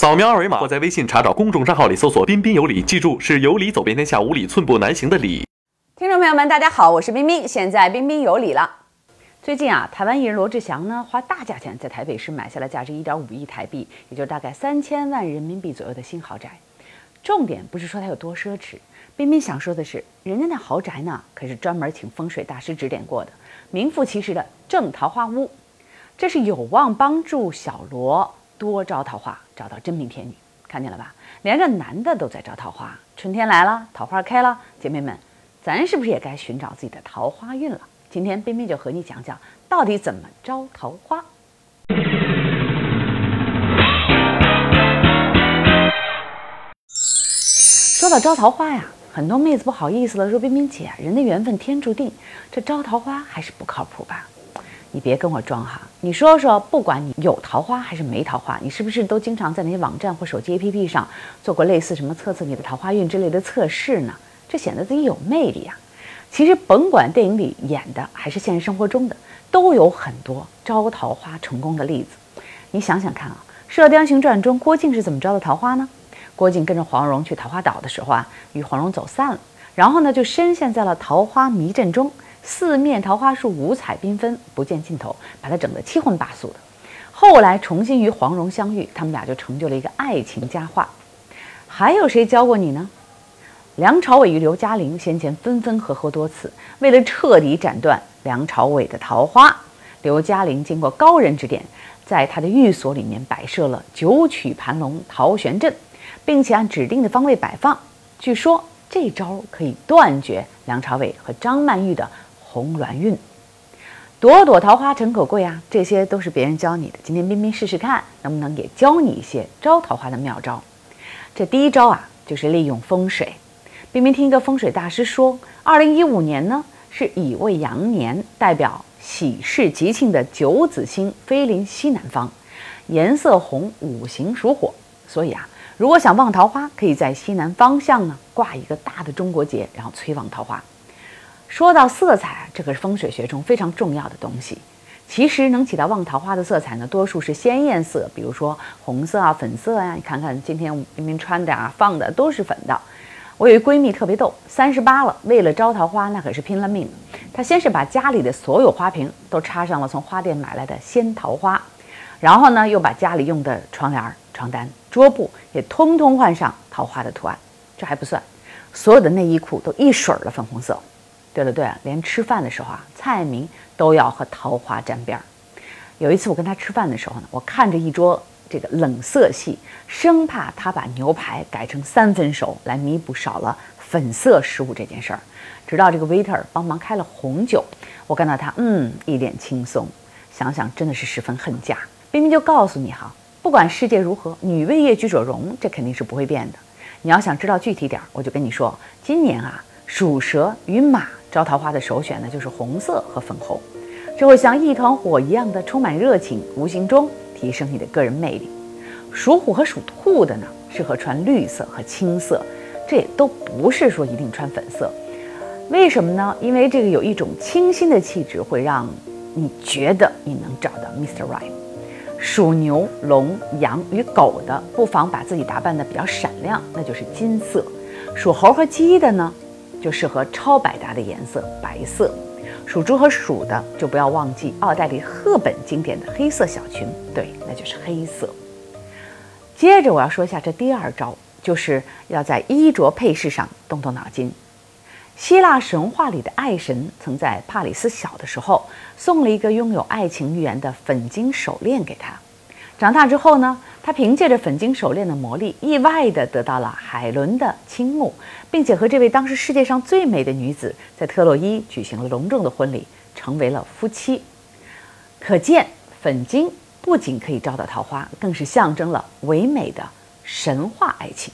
扫描二维码或在微信查找公众账号里搜索“彬彬有礼”，记住是有理走遍天下，无理寸步难行的理。听众朋友们，大家好，我是彬彬，现在彬彬有礼了。最近啊，台湾艺人罗志祥呢，花大价钱在台北市买下了价值一点五亿台币，也就是大概三千万人民币左右的新豪宅。重点不是说他有多奢侈，彬彬想说的是，人家那豪宅呢，可是专门请风水大师指点过的，名副其实的正桃花屋。这是有望帮助小罗。多招桃花，找到真命天女，看见了吧？连个男的都在招桃花，春天来了，桃花开了，姐妹们，咱是不是也该寻找自己的桃花运了？今天冰冰就和你讲讲，到底怎么招桃花。说到招桃花呀，很多妹子不好意思了，说冰冰姐，人的缘分天注定，这招桃花还是不靠谱吧？你别跟我装哈！你说说，不管你有桃花还是没桃花，你是不是都经常在那些网站或手机 APP 上做过类似什么测测你的桃花运之类的测试呢？这显得自己有魅力啊！其实甭管电影里演的还是现实生活中的，都有很多招桃花成功的例子。你想想看啊，《射雕英雄传》中郭靖是怎么招的桃花呢？郭靖跟着黄蓉去桃花岛的时候啊，与黄蓉走散了，然后呢就深陷在了桃花迷阵中。四面桃花树，五彩缤纷，不见尽头，把他整得七荤八素的。后来重新与黄蓉相遇，他们俩就成就了一个爱情佳话。还有谁教过你呢？梁朝伟与刘嘉玲先前分分合合多次，为了彻底斩断梁朝伟的桃花，刘嘉玲经过高人指点，在他的寓所里面摆设了九曲盘龙桃旋阵，并且按指定的方位摆放。据说这招可以断绝梁朝伟和张曼玉的。红鸾运，朵朵桃花诚可贵啊！这些都是别人教你的。今天彬彬试试看，能不能也教你一些招桃花的妙招？这第一招啊，就是利用风水。彬彬听一个风水大师说，二零一五年呢是乙未羊年，代表喜事吉庆的九子星飞临西南方，颜色红，五行属火，所以啊，如果想旺桃花，可以在西南方向呢挂一个大的中国结，然后催旺桃花。说到色彩，这可是风水学中非常重要的东西。其实能起到旺桃花的色彩呢，多数是鲜艳色，比如说红色啊、粉色呀。你看看今天明明穿的啊、放的都是粉的。我有一闺蜜特别逗，三十八了，为了招桃花，那可是拼了命。她先是把家里的所有花瓶都插上了从花店买来的鲜桃花，然后呢，又把家里用的窗帘、床单、桌布也通通换上桃花的图案。这还不算，所有的内衣裤都一水儿的粉红色。对了对了，连吃饭的时候啊，菜名都要和桃花沾边儿。有一次我跟他吃饭的时候呢，我看着一桌这个冷色系，生怕他把牛排改成三分熟来弥补少了粉色食物这件事儿。直到这个 waiter 帮忙开了红酒，我看到他嗯一脸轻松，想想真的是十分恨嫁。冰冰就告诉你哈，不管世界如何，女为悦居者容，这肯定是不会变的。你要想知道具体点儿，我就跟你说，今年啊，属蛇与马。招桃花的首选呢，就是红色和粉红，这会像一团火一样的充满热情，无形中提升你的个人魅力。属虎和属兔的呢，适合穿绿色和青色，这也都不是说一定穿粉色。为什么呢？因为这个有一种清新的气质，会让你觉得你能找到 Mr. Right。属牛、龙、羊与狗的，不妨把自己打扮的比较闪亮，那就是金色。属猴和鸡的呢？就适合超百搭的颜色白色，属猪和鼠的就不要忘记奥黛丽·赫本经典的黑色小裙，对，那就是黑色。接着我要说一下这第二招，就是要在衣着配饰上动动脑筋。希腊神话里的爱神曾在帕里斯小的时候送了一个拥有爱情预言的粉金手链给他。长大之后呢，他凭借着粉晶手链的魔力，意外地得到了海伦的倾慕，并且和这位当时世界上最美的女子在特洛伊举行了隆重的婚礼，成为了夫妻。可见，粉晶不仅可以招到桃花，更是象征了唯美的神话爱情。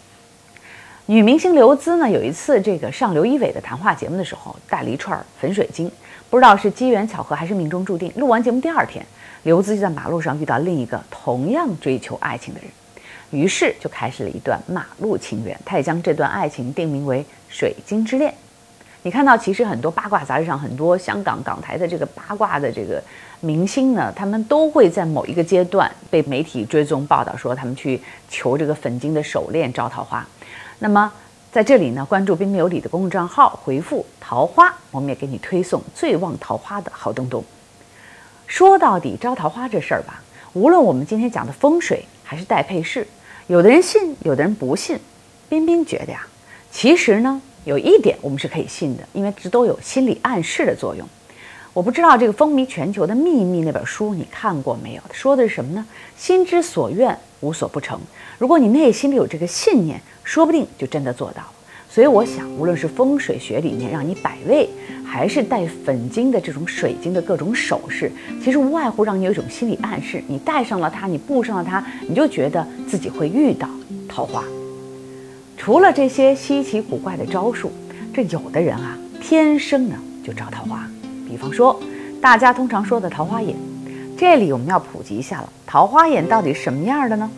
女明星刘孜呢，有一次这个上刘仪伟的谈话节目的时候，带了一串粉水晶，不知道是机缘巧合还是命中注定。录完节目第二天。刘孜就在马路上遇到另一个同样追求爱情的人，于是就开始了一段马路情缘。他也将这段爱情定名为“水晶之恋”。你看到其实很多八卦杂志上，很多香港港台的这个八卦的这个明星呢，他们都会在某一个阶段被媒体追踪报道，说他们去求这个粉晶的手链招桃花。那么在这里呢，关注彬彬有礼的公众账号，回复“桃花”，我们也给你推送最旺桃花的好东东。说到底，招桃花这事儿吧，无论我们今天讲的风水还是带配饰，有的人信，有的人不信。彬彬觉得呀，其实呢，有一点我们是可以信的，因为这都有心理暗示的作用。我不知道这个风靡全球的秘密那本书你看过没有？说的是什么呢？心之所愿，无所不成。如果你内心里有这个信念，说不定就真的做到了。所以我想，无论是风水学里面让你摆位，还是带粉晶的这种水晶的各种首饰，其实无外乎让你有一种心理暗示：你戴上了它，你布上了它，你就觉得自己会遇到桃花。除了这些稀奇古怪的招数，这有的人啊，天生呢就招桃花。比方说，大家通常说的桃花眼，这里我们要普及一下了。桃花眼到底什么样的呢？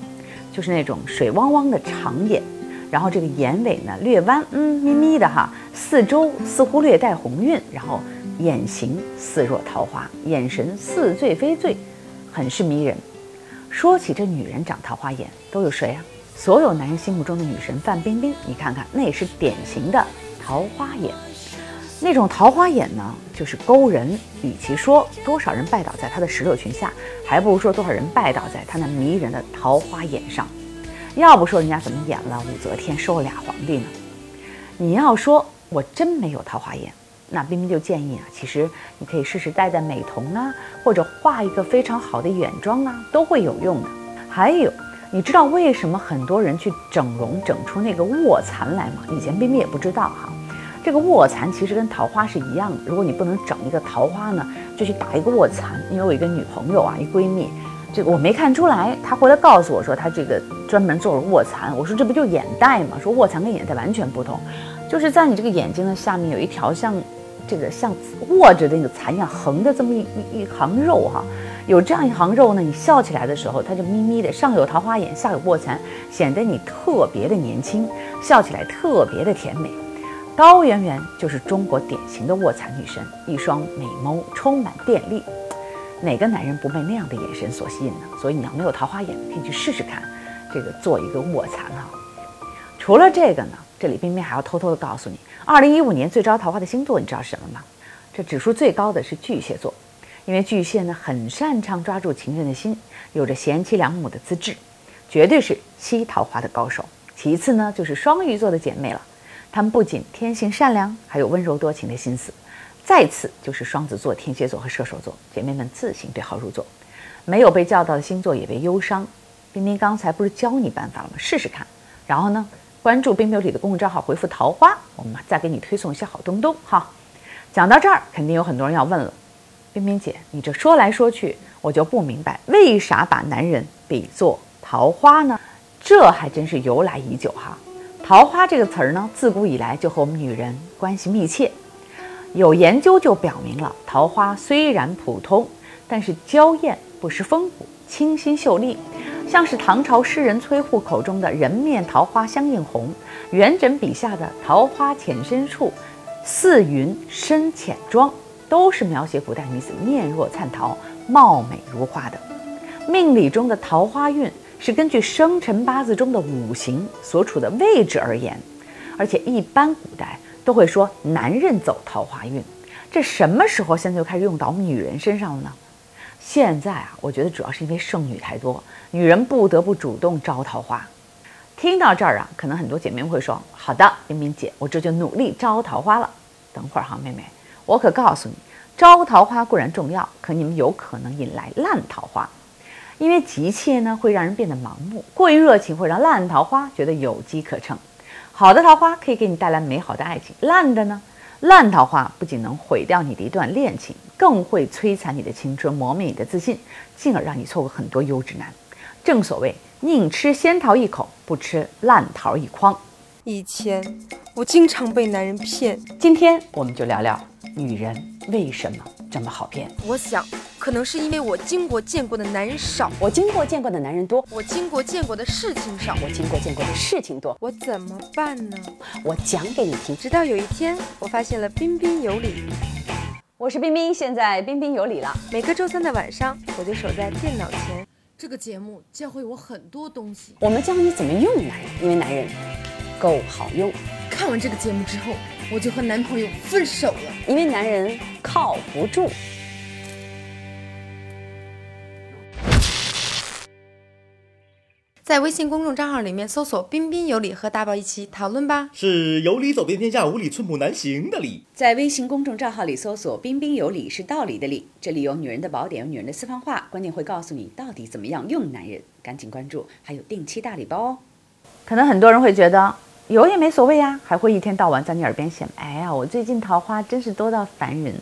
就是那种水汪汪的长眼，然后这个眼尾呢略弯，嗯，眯眯的哈，四周似乎略带红晕，然后眼型似若桃花，眼神似醉非醉，很是迷人。说起这女人长桃花眼，都有谁啊？所有男人心目中的女神范冰冰，你看看，那也是典型的桃花眼。那种桃花眼呢，就是勾人。与其说多少人拜倒在她的石榴裙下，还不如说多少人拜倒在她那迷人的桃花眼上。要不说人家怎么演了武则天收了俩皇帝呢？你要说我真没有桃花眼，那冰冰就建议啊，其实你可以试试戴戴美瞳啊，或者画一个非常好的眼妆啊，都会有用的。还有。你知道为什么很多人去整容整出那个卧蚕来吗？以前冰冰也不知道哈。这个卧蚕其实跟桃花是一样的。如果你不能整一个桃花呢，就去打一个卧蚕。因为我一个女朋友啊，一闺蜜，这个我没看出来，她回来告诉我说她这个专门做了卧蚕。我说这不就眼袋吗？说卧蚕跟眼袋完全不同，就是在你这个眼睛的下面有一条像这个像卧着的那个蚕一样横的这么一一一行肉哈。有这样一行肉呢，你笑起来的时候，它就眯眯的，上有桃花眼，下有卧蚕，显得你特别的年轻，笑起来特别的甜美。高圆圆就是中国典型的卧蚕女神，一双美眸充满电力，哪个男人不被那样的眼神所吸引呢？所以你要没有桃花眼，可以去试试看，这个做一个卧蚕哈。除了这个呢，这里冰冰还要偷偷的告诉你，二零一五年最招桃花的星座，你知道是什么吗？这指数最高的是巨蟹座。因为巨蟹呢很擅长抓住情人的心，有着贤妻良母的资质，绝对是吸桃花的高手。其次呢就是双鱼座的姐妹了，他们不仅天性善良，还有温柔多情的心思。再次就是双子座、天蝎座和射手座姐妹们自行对号入座，没有被叫到的星座也别忧伤。冰冰刚才不是教你办法了吗？试试看。然后呢，关注冰冰里的公众账号，回复桃花，我们再给你推送一些好东东哈。讲到这儿，肯定有很多人要问了。冰冰姐，你这说来说去，我就不明白，为啥把男人比作桃花呢？这还真是由来已久哈。桃花这个词儿呢，自古以来就和我们女人关系密切。有研究就表明了，桃花虽然普通，但是娇艳不失风骨，清新秀丽，像是唐朝诗人崔护口中的人面桃花相映红，元稹笔下的桃花浅深处，似云深浅妆。都是描写古代女子面若灿桃、貌美如花的。命理中的桃花运是根据生辰八字中的五行所处的位置而言，而且一般古代都会说男人走桃花运。这什么时候现在就开始用到女人身上了呢？现在啊，我觉得主要是因为剩女太多，女人不得不主动招桃花。听到这儿啊，可能很多姐妹会说：“好的，冰冰姐，我这就努力招桃花了。”等会儿哈，妹妹。我可告诉你，招桃花固然重要，可你们有可能引来烂桃花，因为急切呢会让人变得盲目，过于热情会让烂桃花觉得有机可乘。好的桃花可以给你带来美好的爱情，烂的呢，烂桃花不仅能毁掉你的一段恋情，更会摧残你的青春，磨灭你的自信，进而让你错过很多优质男。正所谓宁吃仙桃一口，不吃烂桃一筐。以前我经常被男人骗，今天我们就聊聊女人为什么这么好骗。我想。可可能是因为我经过见过的男人少，我经过见过的男人多，我经过见过的事情少，我经过见过的事情多，我怎么办呢？我讲给你听。直到有一天，我发现了彬彬有礼。我是彬彬，现在彬彬有礼了。每个周三的晚上，我就守在电脑前。这个节目教会我很多东西。我们教你怎么用男人，因为男人够好用。看完这个节目之后，我就和男朋友分手了，因为男人靠不住。在微信公众账号里面搜索“彬彬有礼”，和大宝一起讨论吧。是有理走遍天下，无理寸步难行的理。在微信公众账号里搜索“彬彬有礼”，是道理的理。这里有女人的宝典，有女人的私房话，关键会告诉你到底怎么样用男人。赶紧关注，还有定期大礼包哦。可能很多人会觉得有也没所谓呀，还会一天到晚在你耳边显哎呀，我最近桃花真是多到烦人。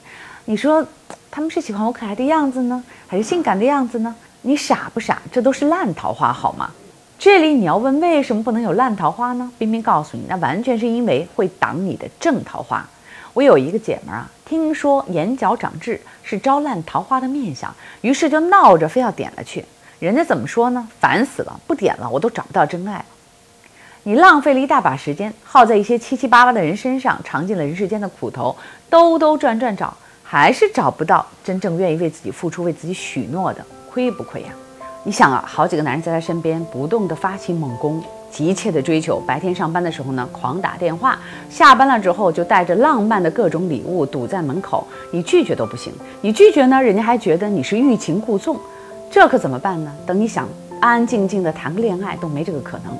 你说他们是喜欢我可爱的样子呢，还是性感的样子呢？你傻不傻？这都是烂桃花好吗？这里你要问为什么不能有烂桃花呢？冰冰告诉你，那完全是因为会挡你的正桃花。我有一个姐们儿啊，听说眼角长痣是招烂桃花的面相，于是就闹着非要点了去。人家怎么说呢？烦死了，不点了我都找不到真爱了。你浪费了一大把时间，耗在一些七七八八的人身上，尝尽了人世间的苦头，兜兜转转找，还是找不到真正愿意为自己付出、为自己许诺的，亏不亏呀？你想啊，好几个男人在他身边不动地发起猛攻，急切的追求。白天上班的时候呢，狂打电话；下班了之后，就带着浪漫的各种礼物堵在门口。你拒绝都不行，你拒绝呢，人家还觉得你是欲擒故纵。这可怎么办呢？等你想安安静静的谈个恋爱，都没这个可能。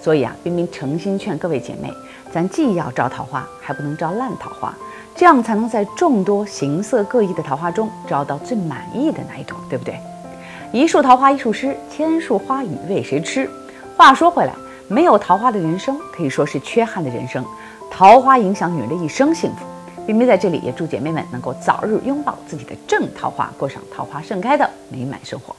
所以啊，冰冰诚心劝各位姐妹，咱既要招桃花，还不能招烂桃花，这样才能在众多形色各异的桃花中招到最满意的那一朵，对不对？一树桃花一树诗，千树花雨为谁痴？话说回来，没有桃花的人生可以说是缺憾的人生。桃花影响女人的一生幸福。冰冰在这里也祝姐妹们能够早日拥抱自己的正桃花，过上桃花盛开的美满生活。